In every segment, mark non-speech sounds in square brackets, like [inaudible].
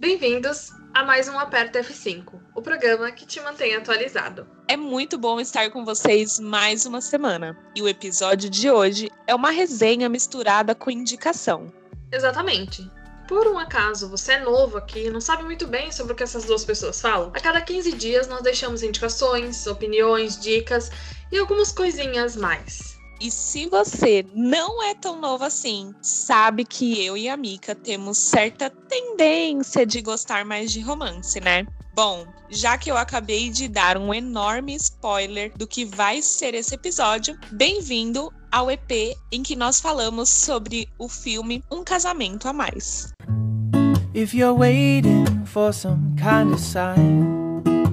Bem-vindos a mais um Aperta F5, o programa que te mantém atualizado. É muito bom estar com vocês mais uma semana. E o episódio de hoje é uma resenha misturada com indicação. Exatamente. Por um acaso você é novo aqui e não sabe muito bem sobre o que essas duas pessoas falam, a cada 15 dias nós deixamos indicações, opiniões, dicas e algumas coisinhas mais. E se você não é tão novo assim, sabe que eu e a Mika temos certa tendência de gostar mais de romance, né? Bom, já que eu acabei de dar um enorme spoiler do que vai ser esse episódio, bem-vindo ao EP em que nós falamos sobre o filme Um Casamento a Mais. If you're waiting for some kind of sign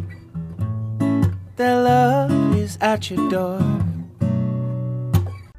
that love is at your door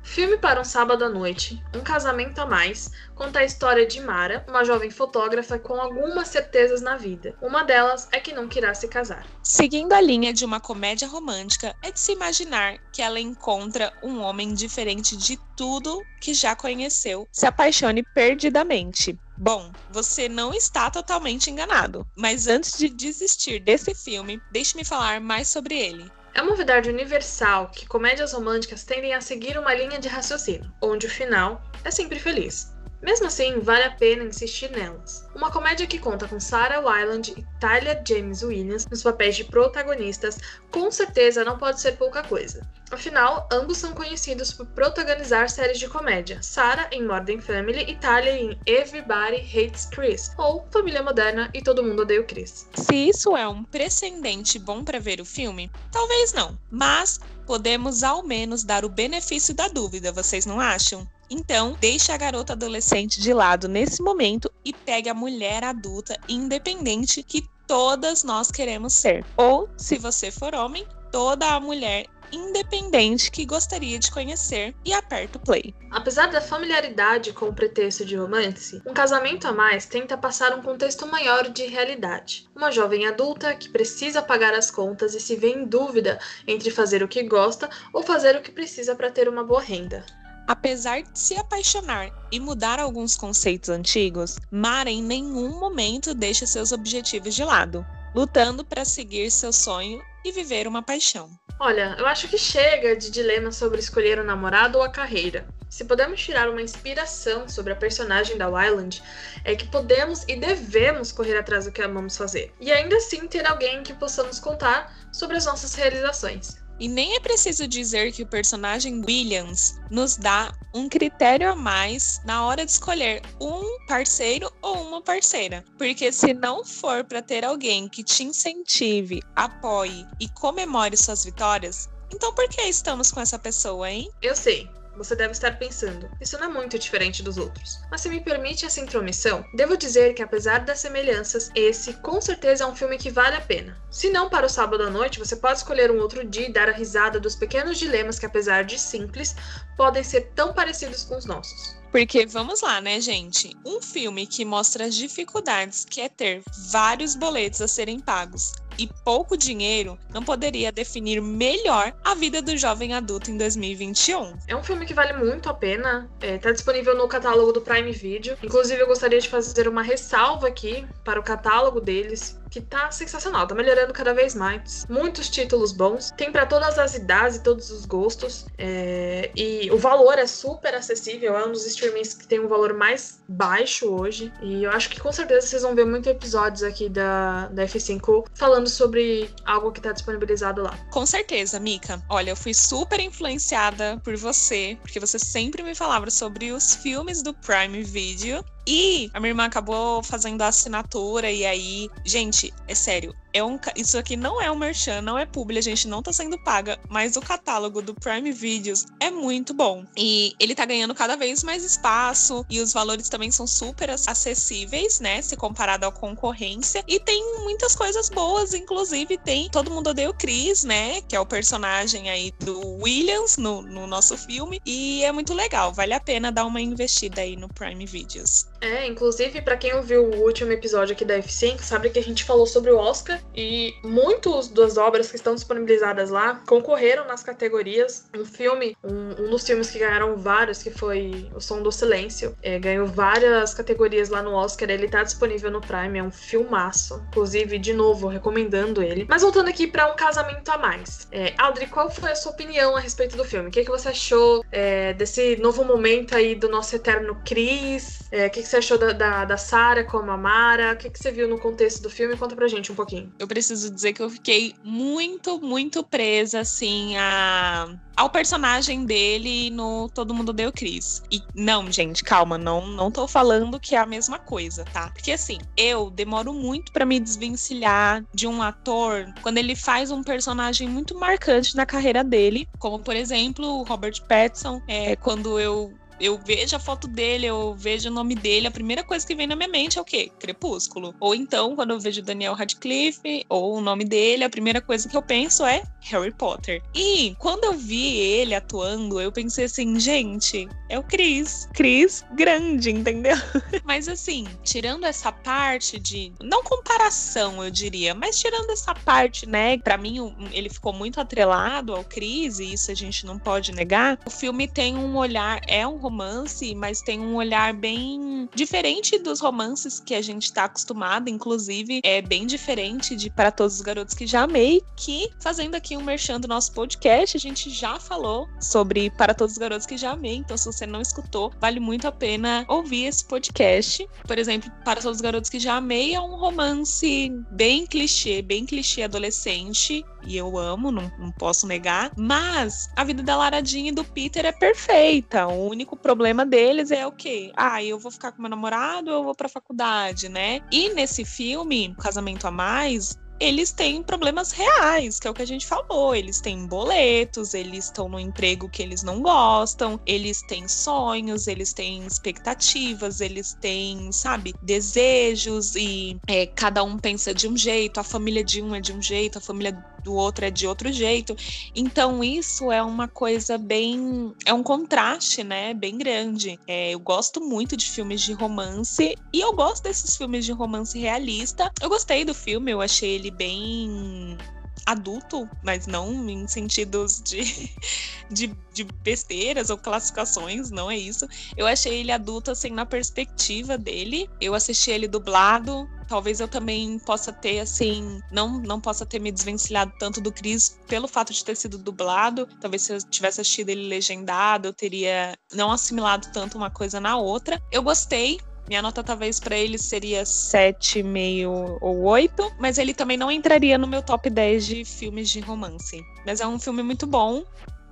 Filme para um sábado à noite, Um Casamento a Mais, conta a história de Mara, uma jovem fotógrafa com algumas certezas na vida. Uma delas é que não querá se casar. Seguindo a linha de uma comédia romântica, é de se imaginar que ela encontra um homem diferente de tudo que já conheceu, se apaixone perdidamente. Bom, você não está totalmente enganado, mas antes de desistir desse filme, deixe-me falar mais sobre ele. É uma verdade universal que comédias românticas tendem a seguir uma linha de raciocínio, onde o final é sempre feliz. Mesmo assim, vale a pena insistir nelas. Uma comédia que conta com Sarah Wyland e Tyler James Williams nos papéis de protagonistas, com certeza não pode ser pouca coisa. Afinal, ambos são conhecidos por protagonizar séries de comédia, Sarah em Modern Family e Tyler em Everybody Hates Chris, ou Família Moderna e Todo Mundo Odeia o Chris. Se isso é um precedente bom para ver o filme, talvez não, mas podemos ao menos dar o benefício da dúvida, vocês não acham? Então, deixe a garota adolescente de lado nesse momento e pegue a mulher adulta independente que todas nós queremos ser. Ou, se você for homem, toda a mulher independente que gostaria de conhecer e aperta o play. Apesar da familiaridade com o pretexto de romance, um casamento a mais tenta passar um contexto maior de realidade. Uma jovem adulta que precisa pagar as contas e se vê em dúvida entre fazer o que gosta ou fazer o que precisa para ter uma boa renda. Apesar de se apaixonar e mudar alguns conceitos antigos, Mara em nenhum momento deixa seus objetivos de lado, lutando para seguir seu sonho e viver uma paixão. Olha, eu acho que chega de dilema sobre escolher o namorado ou a carreira. Se podemos tirar uma inspiração sobre a personagem da Wyland, é que podemos e devemos correr atrás do que amamos fazer. E ainda assim ter alguém que possamos contar sobre as nossas realizações. E nem é preciso dizer que o personagem Williams nos dá um critério a mais na hora de escolher um parceiro ou uma parceira. Porque se não for para ter alguém que te incentive, apoie e comemore suas vitórias, então por que estamos com essa pessoa, hein? Eu sei você deve estar pensando, isso não é muito diferente dos outros. Mas se me permite essa intromissão, devo dizer que apesar das semelhanças, esse com certeza é um filme que vale a pena. Se não para o sábado à noite, você pode escolher um outro dia e dar a risada dos pequenos dilemas que, apesar de simples, podem ser tão parecidos com os nossos. Porque vamos lá, né, gente? Um filme que mostra as dificuldades que é ter vários boletos a serem pagos e pouco dinheiro não poderia definir melhor a vida do jovem adulto em 2021. É um filme que vale muito a pena, está é, disponível no catálogo do Prime Video. Inclusive, eu gostaria de fazer uma ressalva aqui para o catálogo deles, que tá sensacional, tá melhorando cada vez mais. Muitos títulos bons, tem para todas as idades e todos os gostos. É... E o valor é super acessível, é um dos streamings que tem um valor mais baixo hoje. E eu acho que com certeza vocês vão ver muitos episódios aqui da, da F5 falando sobre algo que tá disponibilizado lá. Com certeza, Mika. Olha, eu fui super influenciada por você, porque você sempre me falava sobre os filmes do Prime Video. E a minha irmã acabou fazendo a assinatura, e aí, gente, é sério, é um, isso aqui não é um merchan, não é publi, a gente não tá sendo paga, mas o catálogo do Prime Videos é muito bom. E ele tá ganhando cada vez mais espaço e os valores também são super acessíveis, né? Se comparado à concorrência. E tem muitas coisas boas, inclusive tem Todo Mundo Odeia o Chris, né? Que é o personagem aí do Williams no, no nosso filme. E é muito legal, vale a pena dar uma investida aí no Prime Videos. É, inclusive, para quem ouviu o último episódio aqui da F5, sabe que a gente falou sobre o Oscar E muitas das obras que estão disponibilizadas lá concorreram nas categorias. Um filme, um, um dos filmes que ganharam vários, que foi O Som do Silêncio, é, ganhou várias categorias lá no Oscar. Ele tá disponível no Prime, é um filmaço. Inclusive, de novo, recomendando ele. Mas voltando aqui para Um Casamento a Mais. É, Audrey, qual foi a sua opinião a respeito do filme? O que, que você achou é, desse novo momento aí do nosso eterno Chris? É, o que, que você achou da, da, da Sarah como a Mara? O que, que você viu no contexto do filme? Conta pra gente um pouquinho. Eu preciso dizer que eu fiquei muito, muito presa, assim, a ao personagem dele no Todo Mundo Deu Cris. E não, gente, calma, não, não tô falando que é a mesma coisa, tá? Porque assim, eu demoro muito para me desvencilhar de um ator quando ele faz um personagem muito marcante na carreira dele, como por exemplo o Robert Pattinson, é, quando eu eu vejo a foto dele, eu vejo o nome dele, a primeira coisa que vem na minha mente é o quê? Crepúsculo. Ou então, quando eu vejo Daniel Radcliffe ou o nome dele, a primeira coisa que eu penso é Harry Potter. E quando eu vi ele atuando, eu pensei assim, gente, é o Chris. Chris grande, entendeu? [laughs] mas assim, tirando essa parte de. Não comparação, eu diria, mas tirando essa parte, né? Pra mim, ele ficou muito atrelado ao Chris, e isso a gente não pode negar. O filme tem um olhar, é um romance, mas tem um olhar bem diferente dos romances que a gente tá acostumado, inclusive é bem diferente de Para Todos os Garotos que Já Amei, que fazendo aqui um merchan do nosso podcast, a gente já falou sobre Para Todos os Garotos que Já Amei, então se você não escutou, vale muito a pena ouvir esse podcast. Por exemplo, Para Todos os Garotos que Já Amei é um romance bem clichê, bem clichê adolescente, e eu amo, não, não posso negar. Mas a vida da Laradinha e do Peter é perfeita. O único problema deles é o quê? Ah, eu vou ficar com meu namorado eu vou pra faculdade, né? E nesse filme, Casamento a Mais, eles têm problemas reais, que é o que a gente falou. Eles têm boletos, eles estão no emprego que eles não gostam, eles têm sonhos, eles têm expectativas, eles têm, sabe, desejos e é, cada um pensa de um jeito, a família de um é de um jeito, a família do outro é de outro jeito. Então, isso é uma coisa bem. É um contraste, né? Bem grande. É, eu gosto muito de filmes de romance e eu gosto desses filmes de romance realista. Eu gostei do filme, eu achei ele bem adulto, mas não em sentidos de, [laughs] de, de, besteiras ou classificações, não é isso. Eu achei ele adulto, assim, na perspectiva dele. Eu assisti ele dublado. Talvez eu também possa ter, assim, não, não possa ter me desvencilhado tanto do Chris pelo fato de ter sido dublado. Talvez se eu tivesse assistido ele legendado, eu teria não assimilado tanto uma coisa na outra. Eu gostei, minha nota talvez para ele seria 7,5 ou 8, mas ele também não entraria no meu top 10 de filmes de romance. Mas é um filme muito bom.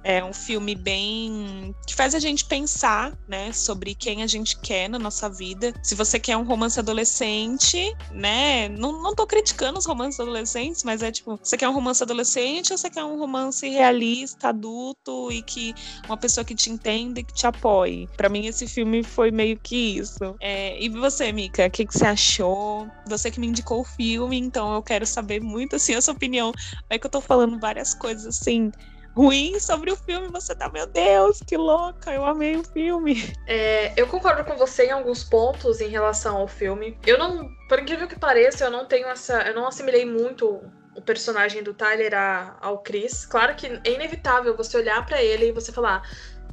É um filme bem que faz a gente pensar, né, sobre quem a gente quer na nossa vida. Se você quer um romance adolescente, né, não, não tô criticando os romances adolescentes, mas é tipo, você quer um romance adolescente ou você quer um romance realista, adulto e que uma pessoa que te entenda e que te apoie? Para mim esse filme foi meio que isso. É, e você, Mika, o que, que você achou? Você que me indicou o filme, então eu quero saber muito assim a sua opinião. É que eu tô falando várias coisas assim ruim sobre o filme, você tá, meu Deus, que louca, eu amei o filme. É, eu concordo com você em alguns pontos em relação ao filme. Eu não, por incrível que pareça, eu não tenho essa. Eu não assimilei muito o personagem do Tyler a, ao Chris. Claro que é inevitável você olhar para ele e você falar.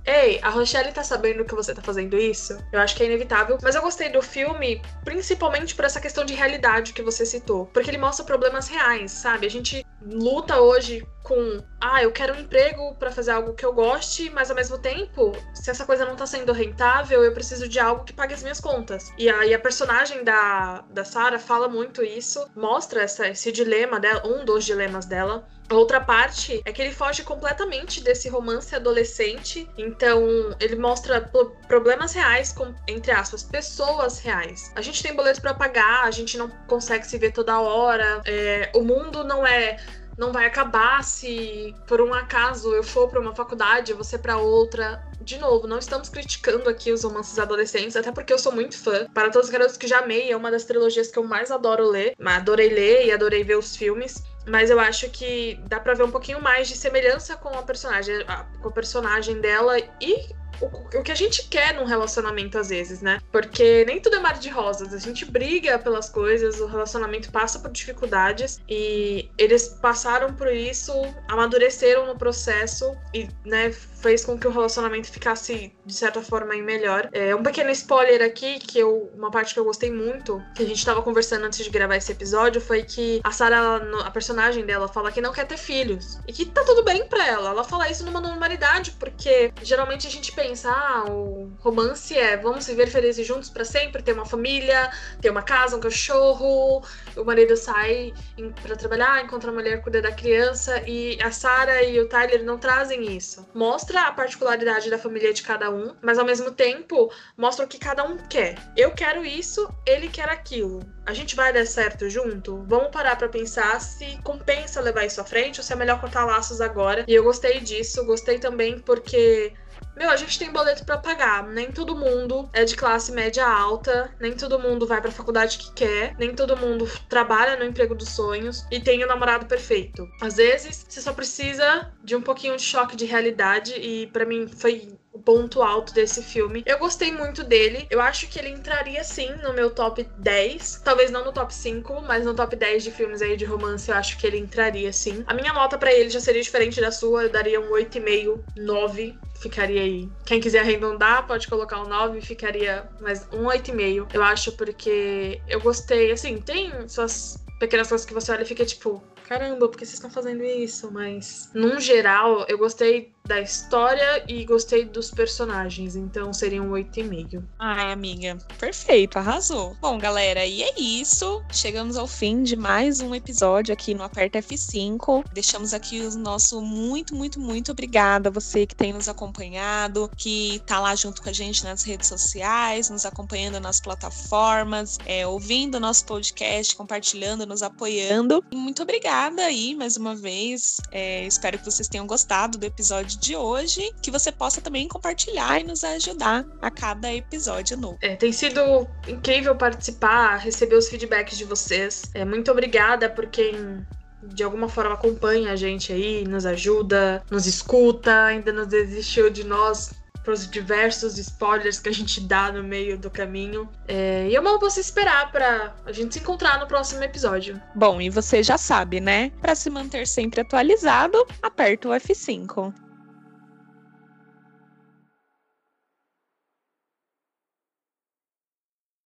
Ei, a Rochelle tá sabendo que você tá fazendo isso? Eu acho que é inevitável. Mas eu gostei do filme, principalmente por essa questão de realidade que você citou. Porque ele mostra problemas reais, sabe? A gente luta hoje com, ah, eu quero um emprego para fazer algo que eu goste, mas ao mesmo tempo, se essa coisa não tá sendo rentável, eu preciso de algo que pague as minhas contas. E aí a personagem da, da Sarah fala muito isso, mostra essa, esse dilema dela, um dos dilemas dela. A outra parte é que ele foge completamente desse romance adolescente, então ele mostra problemas reais com, entre aspas, pessoas reais. A gente tem boleto para pagar, a gente não consegue se ver toda hora, é, o mundo não é não vai acabar se por um acaso eu for para uma faculdade, você para outra. De novo, não estamos criticando aqui os romances adolescentes, até porque eu sou muito fã. Para todos os garotos que já amei, é uma das trilogias que eu mais adoro ler. Adorei ler e adorei ver os filmes. Mas eu acho que dá para ver um pouquinho mais de semelhança com a personagem, com a personagem dela e o, que a gente quer num relacionamento às vezes, né? Porque nem tudo é mar de rosas. A gente briga pelas coisas, o relacionamento passa por dificuldades e eles passaram por isso, amadureceram no processo e, né, fez com que o relacionamento ficasse, de certa forma, melhor. É, um pequeno spoiler aqui, que eu, uma parte que eu gostei muito, que a gente tava conversando antes de gravar esse episódio, foi que a Sarah, a personagem dela, fala que não quer ter filhos. E que tá tudo bem pra ela. Ela fala isso numa normalidade, porque geralmente a gente pensa, ah, o romance é vamos viver felizes juntos para sempre, ter uma família, ter uma casa, um cachorro, o marido sai para trabalhar, encontra a mulher, cuida da criança, e a Sarah e o Tyler não trazem isso. Mostra a particularidade da família de cada um, mas ao mesmo tempo mostra o que cada um quer. Eu quero isso, ele quer aquilo. A gente vai dar certo junto? Vamos parar para pensar se compensa levar isso à frente ou se é melhor cortar laços agora. E eu gostei disso, gostei também porque meu, a gente tem boleto para pagar. Nem todo mundo é de classe média alta, nem todo mundo vai pra faculdade que quer, nem todo mundo trabalha no emprego dos sonhos e tem o namorado perfeito. Às vezes, você só precisa de um pouquinho de choque de realidade e para mim foi o ponto alto desse filme. Eu gostei muito dele. Eu acho que ele entraria sim no meu top 10. Talvez não no top 5, mas no top 10 de filmes aí de romance eu acho que ele entraria sim. A minha nota para ele já seria diferente da sua. Eu daria um 8,5, 9. Ficaria aí. Quem quiser arredondar, pode colocar um 9, ficaria mais um 8,5. Eu acho porque eu gostei. Assim, tem suas pequenas coisas que você olha e fica tipo, caramba, por que vocês estão fazendo isso? Mas, num geral, eu gostei da história e gostei dos personagens, então seria um 8,5. Ai, amiga, perfeito, arrasou. Bom, galera, e é isso. Chegamos ao fim de mais um episódio aqui no Aperta F5. Deixamos aqui o nosso muito, muito, muito obrigada a você que tem nos acompanhado, que tá lá junto com a gente nas redes sociais, nos acompanhando nas plataformas, é, ouvindo nosso podcast, compartilhando, nos apoiando. Muito obrigada aí mais uma vez. É, espero que vocês tenham gostado do episódio episódio de hoje, que você possa também compartilhar e nos ajudar a cada episódio novo. É, tem sido incrível participar, receber os feedbacks de vocês. É, muito obrigada por quem de alguma forma acompanha a gente aí, nos ajuda, nos escuta, ainda não desistiu de nós pros diversos spoilers que a gente dá no meio do caminho. É, e eu mal posso esperar para a gente se encontrar no próximo episódio. Bom, e você já sabe, né? Para se manter sempre atualizado, aperta o F5.